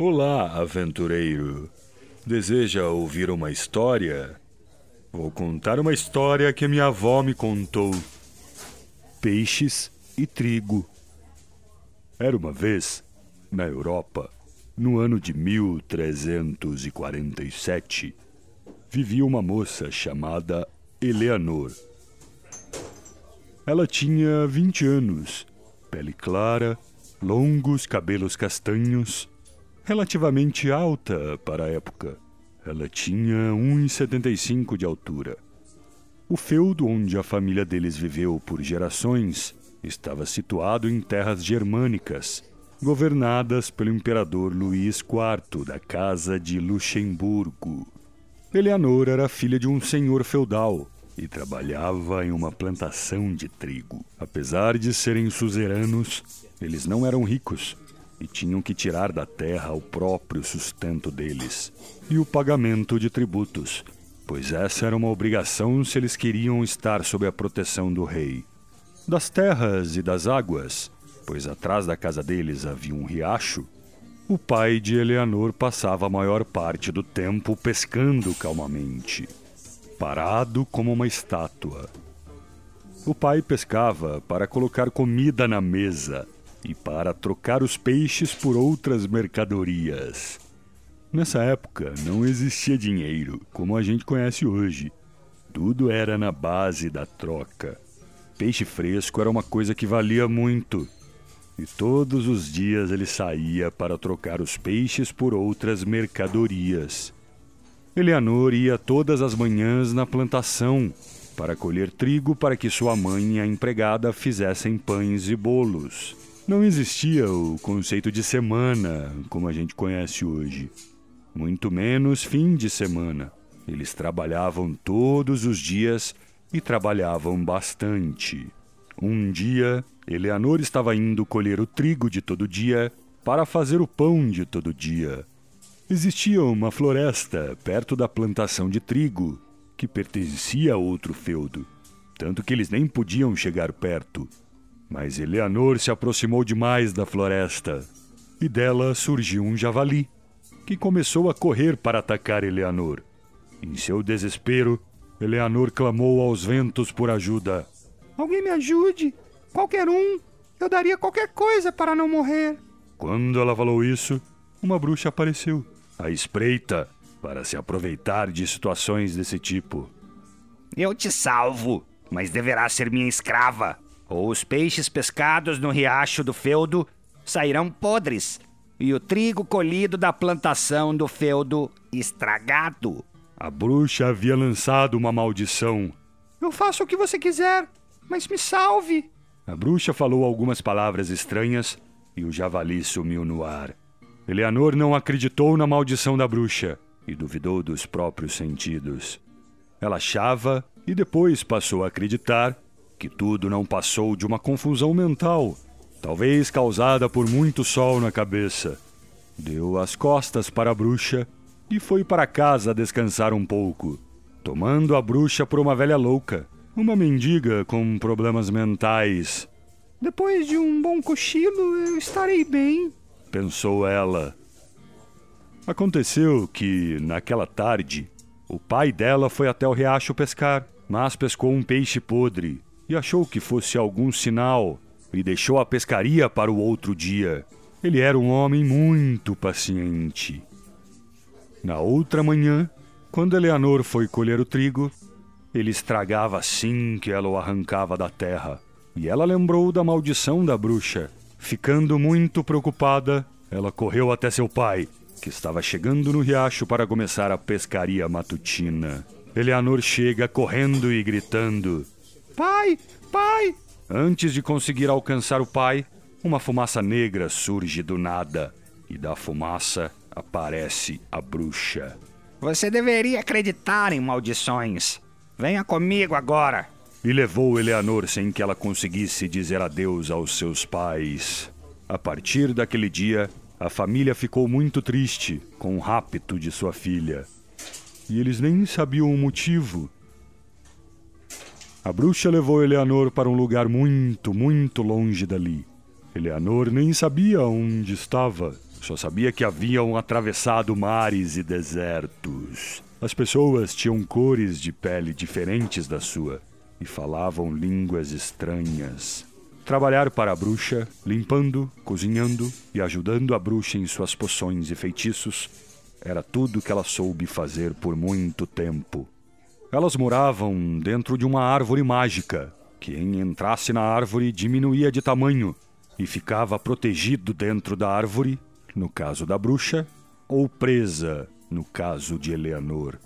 Olá, aventureiro. Deseja ouvir uma história? Vou contar uma história que minha avó me contou. Peixes e trigo. Era uma vez, na Europa, no ano de 1347, vivia uma moça chamada Eleanor. Ela tinha 20 anos, pele clara, longos cabelos castanhos relativamente alta para a época. Ela tinha 1,75 de altura. O feudo onde a família deles viveu por gerações estava situado em terras germânicas, governadas pelo imperador Luís IV da Casa de Luxemburgo. Eleanor era filha de um senhor feudal e trabalhava em uma plantação de trigo. Apesar de serem suzeranos, eles não eram ricos e tinham que tirar da terra o próprio sustento deles e o pagamento de tributos, pois essa era uma obrigação se eles queriam estar sob a proteção do rei. Das terras e das águas, pois atrás da casa deles havia um riacho, o pai de Eleanor passava a maior parte do tempo pescando calmamente, parado como uma estátua. O pai pescava para colocar comida na mesa e para trocar os peixes por outras mercadorias. Nessa época não existia dinheiro como a gente conhece hoje. Tudo era na base da troca. Peixe fresco era uma coisa que valia muito. E todos os dias ele saía para trocar os peixes por outras mercadorias. Eleanor ia todas as manhãs na plantação para colher trigo para que sua mãe e a empregada fizessem pães e bolos. Não existia o conceito de semana como a gente conhece hoje, muito menos fim de semana. Eles trabalhavam todos os dias e trabalhavam bastante. Um dia, Eleanor estava indo colher o trigo de todo dia para fazer o pão de todo dia. Existia uma floresta perto da plantação de trigo que pertencia a outro feudo, tanto que eles nem podiam chegar perto. Mas Eleanor se aproximou demais da floresta e dela surgiu um javali, que começou a correr para atacar Eleanor. Em seu desespero, Eleanor clamou aos ventos por ajuda. Alguém me ajude! Qualquer um! Eu daria qualquer coisa para não morrer! Quando ela falou isso, uma bruxa apareceu, à espreita, para se aproveitar de situações desse tipo. Eu te salvo, mas deverá ser minha escrava ou os peixes pescados no riacho do feudo sairão podres, e o trigo colhido da plantação do feudo estragado. A bruxa havia lançado uma maldição. Eu faço o que você quiser, mas me salve! A bruxa falou algumas palavras estranhas e o javali sumiu no ar. Eleanor não acreditou na maldição da bruxa e duvidou dos próprios sentidos. Ela achava e depois passou a acreditar que tudo não passou de uma confusão mental, talvez causada por muito sol na cabeça. Deu as costas para a bruxa e foi para casa descansar um pouco, tomando a bruxa por uma velha louca, uma mendiga com problemas mentais. Depois de um bom cochilo, eu estarei bem, pensou ela. Aconteceu que, naquela tarde, o pai dela foi até o riacho pescar, mas pescou um peixe podre e achou que fosse algum sinal e deixou a pescaria para o outro dia. Ele era um homem muito paciente. Na outra manhã, quando Eleanor foi colher o trigo, ele estragava assim que ela o arrancava da terra. E ela lembrou da maldição da bruxa. Ficando muito preocupada, ela correu até seu pai, que estava chegando no riacho para começar a pescaria matutina. Eleanor chega correndo e gritando: Pai! Pai! Antes de conseguir alcançar o pai, uma fumaça negra surge do nada. e da fumaça aparece a bruxa. Você deveria acreditar em maldições. Venha comigo agora. E levou Eleanor sem que ela conseguisse dizer adeus aos seus pais. A partir daquele dia, a família ficou muito triste com o rapto de sua filha. E eles nem sabiam o motivo. A bruxa levou Eleanor para um lugar muito, muito longe dali. Eleanor nem sabia onde estava, só sabia que haviam atravessado mares e desertos. As pessoas tinham cores de pele diferentes da sua e falavam línguas estranhas. Trabalhar para a bruxa, limpando, cozinhando e ajudando a bruxa em suas poções e feitiços, era tudo que ela soube fazer por muito tempo. Elas moravam dentro de uma árvore mágica. Quem entrasse na árvore diminuía de tamanho e ficava protegido dentro da árvore, no caso da bruxa, ou presa, no caso de Eleanor.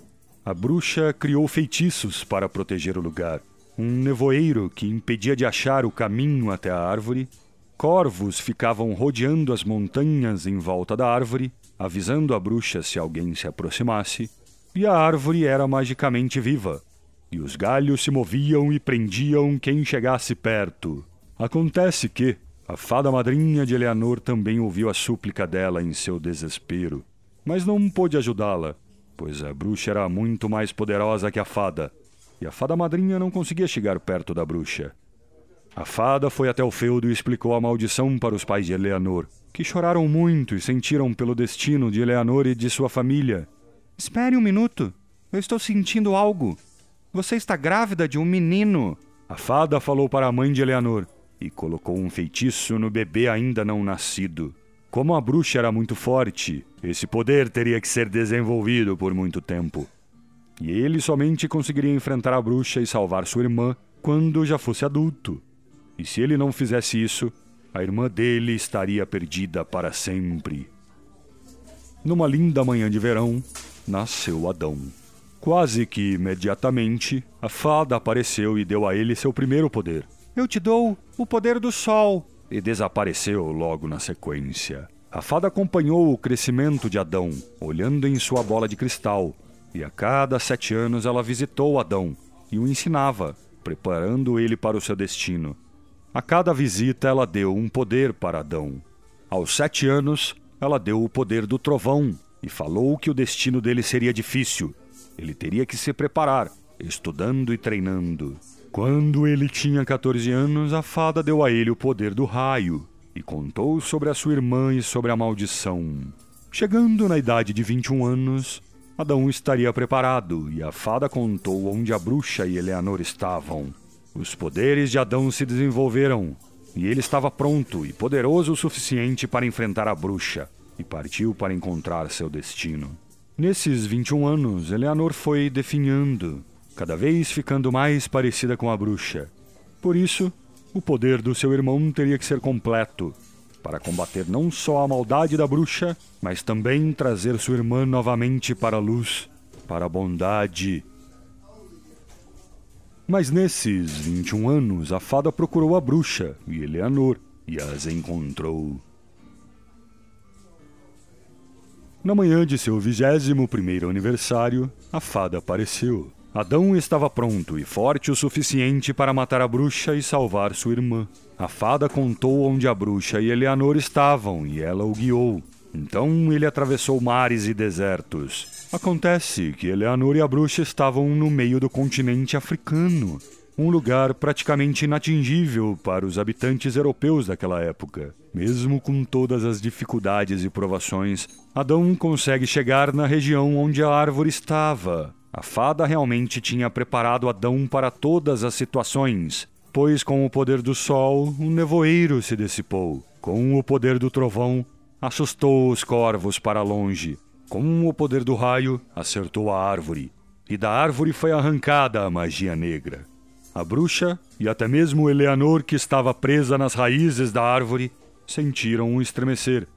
A bruxa criou feitiços para proteger o lugar. Um nevoeiro que impedia de achar o caminho até a árvore. Corvos ficavam rodeando as montanhas em volta da árvore, avisando a bruxa se alguém se aproximasse. E a árvore era magicamente viva, e os galhos se moviam e prendiam quem chegasse perto. Acontece que, a fada madrinha de Eleanor também ouviu a súplica dela em seu desespero, mas não pôde ajudá-la, pois a bruxa era muito mais poderosa que a fada, e a fada madrinha não conseguia chegar perto da bruxa. A fada foi até o feudo e explicou a maldição para os pais de Eleanor, que choraram muito e sentiram pelo destino de Eleanor e de sua família. Espere um minuto. Eu estou sentindo algo. Você está grávida de um menino. A fada falou para a mãe de Eleanor, e colocou um feitiço no bebê ainda não nascido. Como a bruxa era muito forte, esse poder teria que ser desenvolvido por muito tempo. E ele somente conseguiria enfrentar a bruxa e salvar sua irmã quando já fosse adulto. E se ele não fizesse isso, a irmã dele estaria perdida para sempre. Numa linda manhã de verão, nasceu Adão. Quase que imediatamente, a fada apareceu e deu a ele seu primeiro poder, eu te dou o poder do sol. E desapareceu logo na sequência. A fada acompanhou o crescimento de Adão, olhando em sua bola de cristal, e a cada sete anos ela visitou Adão e o ensinava, preparando ele para o seu destino. A cada visita ela deu um poder para Adão. Aos sete anos, ela deu o poder do trovão e falou que o destino dele seria difícil. Ele teria que se preparar, estudando e treinando. Quando ele tinha 14 anos, a fada deu a ele o poder do raio e contou sobre a sua irmã e sobre a maldição. Chegando na idade de 21 anos, Adão estaria preparado e a fada contou onde a bruxa e Eleanor estavam. Os poderes de Adão se desenvolveram e ele estava pronto e poderoso o suficiente para enfrentar a bruxa e partiu para encontrar seu destino. Nesses 21 anos, Eleanor foi definhando cada vez ficando mais parecida com a bruxa. Por isso, o poder do seu irmão teria que ser completo, para combater não só a maldade da bruxa, mas também trazer sua irmã novamente para a luz, para a bondade. Mas nesses 21 anos, a fada procurou a bruxa e Eleanor e as encontrou. Na manhã de seu vigésimo primeiro aniversário, a fada apareceu. Adão estava pronto e forte o suficiente para matar a bruxa e salvar sua irmã. A fada contou onde a bruxa e Eleanor estavam e ela o guiou. Então ele atravessou mares e desertos. Acontece que Eleanor e a bruxa estavam no meio do continente africano, um lugar praticamente inatingível para os habitantes europeus daquela época. Mesmo com todas as dificuldades e provações, Adão consegue chegar na região onde a árvore estava, a fada realmente tinha preparado Adão para todas as situações, pois com o poder do sol, o nevoeiro se dissipou. Com o poder do trovão, assustou os corvos para longe. Com o poder do raio, acertou a árvore. E da árvore foi arrancada a magia negra. A bruxa e até mesmo Eleanor, que estava presa nas raízes da árvore, sentiram um estremecer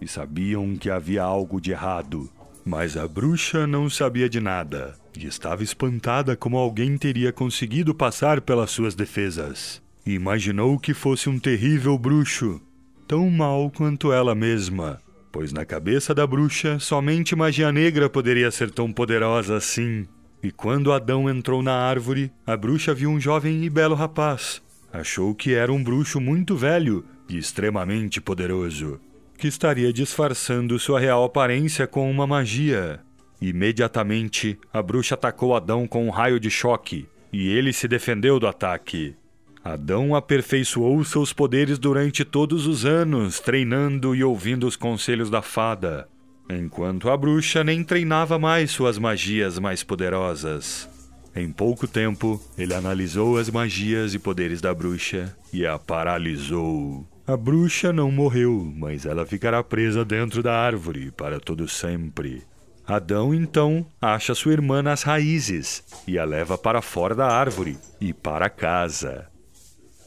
e sabiam que havia algo de errado. Mas a bruxa não sabia de nada e estava espantada como alguém teria conseguido passar pelas suas defesas. E imaginou que fosse um terrível bruxo, tão mau quanto ela mesma. pois na cabeça da bruxa somente magia negra poderia ser tão poderosa assim. E quando Adão entrou na árvore, a bruxa viu um jovem e belo rapaz. Achou que era um bruxo muito velho e extremamente poderoso, que estaria disfarçando sua real aparência com uma magia. Imediatamente, a bruxa atacou Adão com um raio de choque, e ele se defendeu do ataque. Adão aperfeiçoou seus poderes durante todos os anos, treinando e ouvindo os conselhos da fada, enquanto a bruxa nem treinava mais suas magias mais poderosas. Em pouco tempo, ele analisou as magias e poderes da bruxa e a paralisou. A bruxa não morreu, mas ela ficará presa dentro da árvore para todo sempre. Adão então acha sua irmã nas raízes e a leva para fora da árvore e para casa.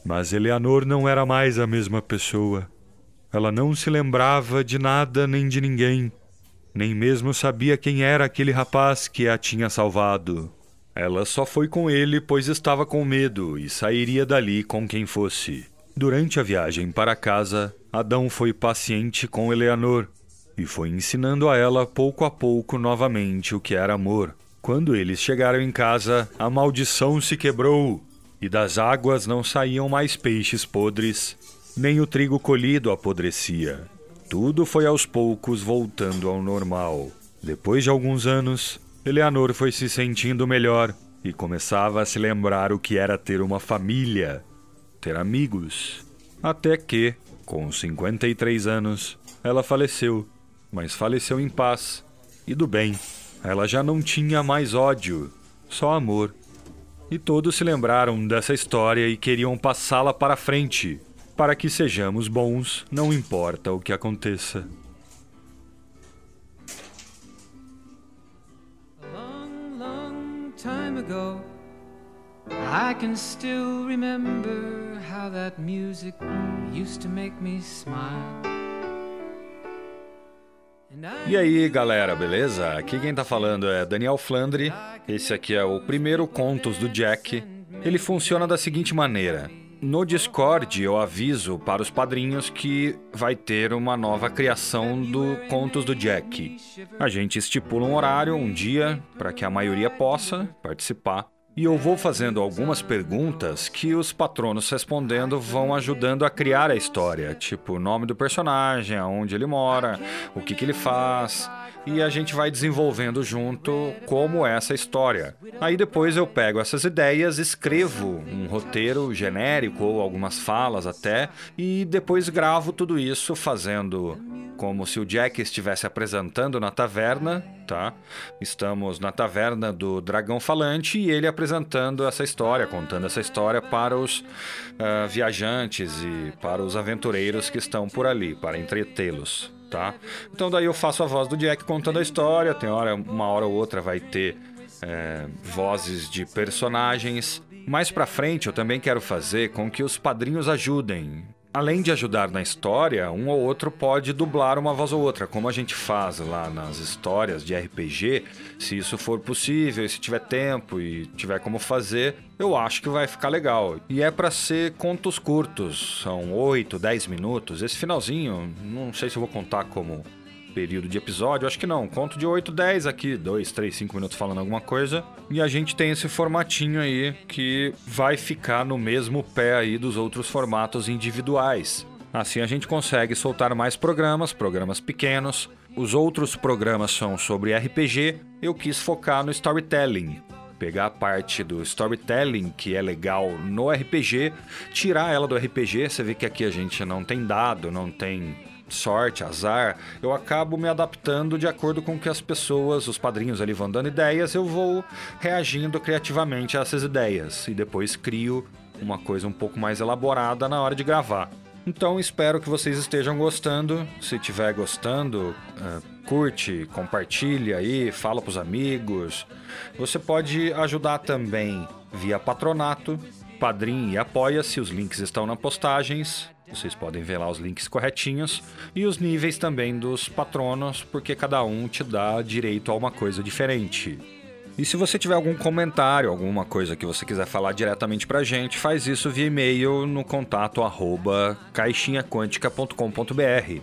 Mas Eleanor não era mais a mesma pessoa. Ela não se lembrava de nada nem de ninguém, nem mesmo sabia quem era aquele rapaz que a tinha salvado. Ela só foi com ele pois estava com medo e sairia dali com quem fosse. Durante a viagem para casa, Adão foi paciente com Eleanor e foi ensinando a ela pouco a pouco novamente o que era amor. Quando eles chegaram em casa, a maldição se quebrou e das águas não saíam mais peixes podres, nem o trigo colhido apodrecia. Tudo foi aos poucos voltando ao normal. Depois de alguns anos, Eleanor foi se sentindo melhor e começava a se lembrar o que era ter uma família, ter amigos. Até que, com 53 anos, ela faleceu, mas faleceu em paz e do bem. Ela já não tinha mais ódio, só amor. E todos se lembraram dessa história e queriam passá-la para frente, para que sejamos bons, não importa o que aconteça. time ago, I can still remember how that music used to make me smile. E aí, galera, beleza? Aqui quem tá falando é Daniel Flandre. Esse aqui é o primeiro Contos do Jack. Ele funciona da seguinte maneira: no Discord eu aviso para os padrinhos que vai ter uma nova criação do Contos do Jack. A gente estipula um horário, um dia, para que a maioria possa participar. E eu vou fazendo algumas perguntas que os patronos respondendo vão ajudando a criar a história, tipo o nome do personagem, aonde ele mora, o que, que ele faz, e a gente vai desenvolvendo junto como é essa história. Aí depois eu pego essas ideias, escrevo um roteiro genérico ou algumas falas até, e depois gravo tudo isso fazendo como se o Jack estivesse apresentando na taverna, tá? Estamos na taverna do Dragão Falante e ele apresentando essa história, contando essa história para os ah, viajantes e para os aventureiros que estão por ali, para entretê-los, tá? Então daí eu faço a voz do Jack contando a história, tem hora, uma hora ou outra vai ter é, vozes de personagens. Mais pra frente eu também quero fazer com que os padrinhos ajudem. Além de ajudar na história, um ou outro pode dublar uma voz ou outra, como a gente faz lá nas histórias de RPG. Se isso for possível, e se tiver tempo e tiver como fazer, eu acho que vai ficar legal. E é pra ser contos curtos, são 8, 10 minutos. Esse finalzinho, não sei se eu vou contar como período de episódio, acho que não. Conto de 8, 10 aqui, 2, 3, 5 minutos falando alguma coisa. E a gente tem esse formatinho aí que vai ficar no mesmo pé aí dos outros formatos individuais. Assim a gente consegue soltar mais programas, programas pequenos. Os outros programas são sobre RPG. Eu quis focar no storytelling. Pegar a parte do storytelling que é legal no RPG, tirar ela do RPG. Você vê que aqui a gente não tem dado, não tem sorte, azar, eu acabo me adaptando de acordo com que as pessoas, os padrinhos ali vão dando ideias, eu vou reagindo criativamente a essas ideias e depois crio uma coisa um pouco mais elaborada na hora de gravar. Então espero que vocês estejam gostando. Se estiver gostando, eh, curte, compartilha aí, fala pros amigos. Você pode ajudar também via patronato, padrim e apoia-se, os links estão nas postagens. Vocês podem ver lá os links corretinhos e os níveis também dos patronos, porque cada um te dá direito a uma coisa diferente. E se você tiver algum comentário, alguma coisa que você quiser falar diretamente pra gente, faz isso via e-mail no contato arroba caixinhaquântica.com.br.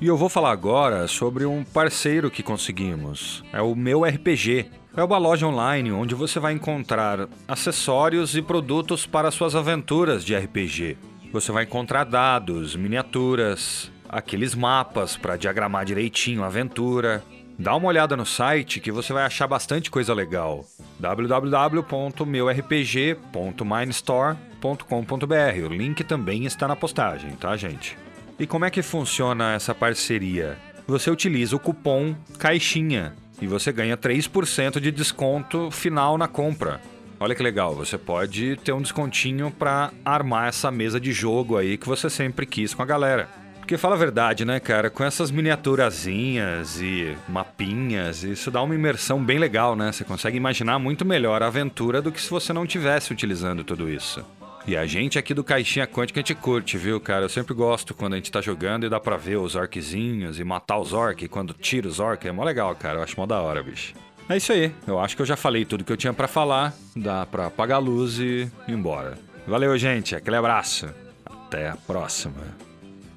E eu vou falar agora sobre um parceiro que conseguimos. É o meu RPG. É uma loja online onde você vai encontrar acessórios e produtos para suas aventuras de RPG. Você vai encontrar dados, miniaturas, aqueles mapas para diagramar direitinho a aventura. Dá uma olhada no site que você vai achar bastante coisa legal. www.meurpg.minestore.com.br. O link também está na postagem, tá, gente? E como é que funciona essa parceria? Você utiliza o cupom CAIXINHA e você ganha 3% de desconto final na compra. Olha que legal, você pode ter um descontinho para armar essa mesa de jogo aí que você sempre quis com a galera. Porque fala a verdade, né, cara? Com essas miniaturazinhas e mapinhas, isso dá uma imersão bem legal, né? Você consegue imaginar muito melhor a aventura do que se você não tivesse utilizando tudo isso. E a gente aqui do Caixinha Quântica a gente curte, viu, cara? Eu sempre gosto quando a gente tá jogando e dá pra ver os orquezinhos e matar os orcs quando tira os orcs. É mó legal, cara. Eu acho mó da hora, bicho. É isso aí. Eu acho que eu já falei tudo que eu tinha para falar. Dá pra apagar a luz e ir embora. Valeu, gente. Aquele abraço. Até a próxima.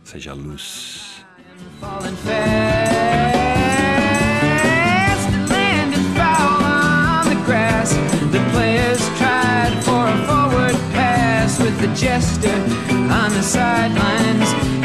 Seja luz. the jester on the sidelines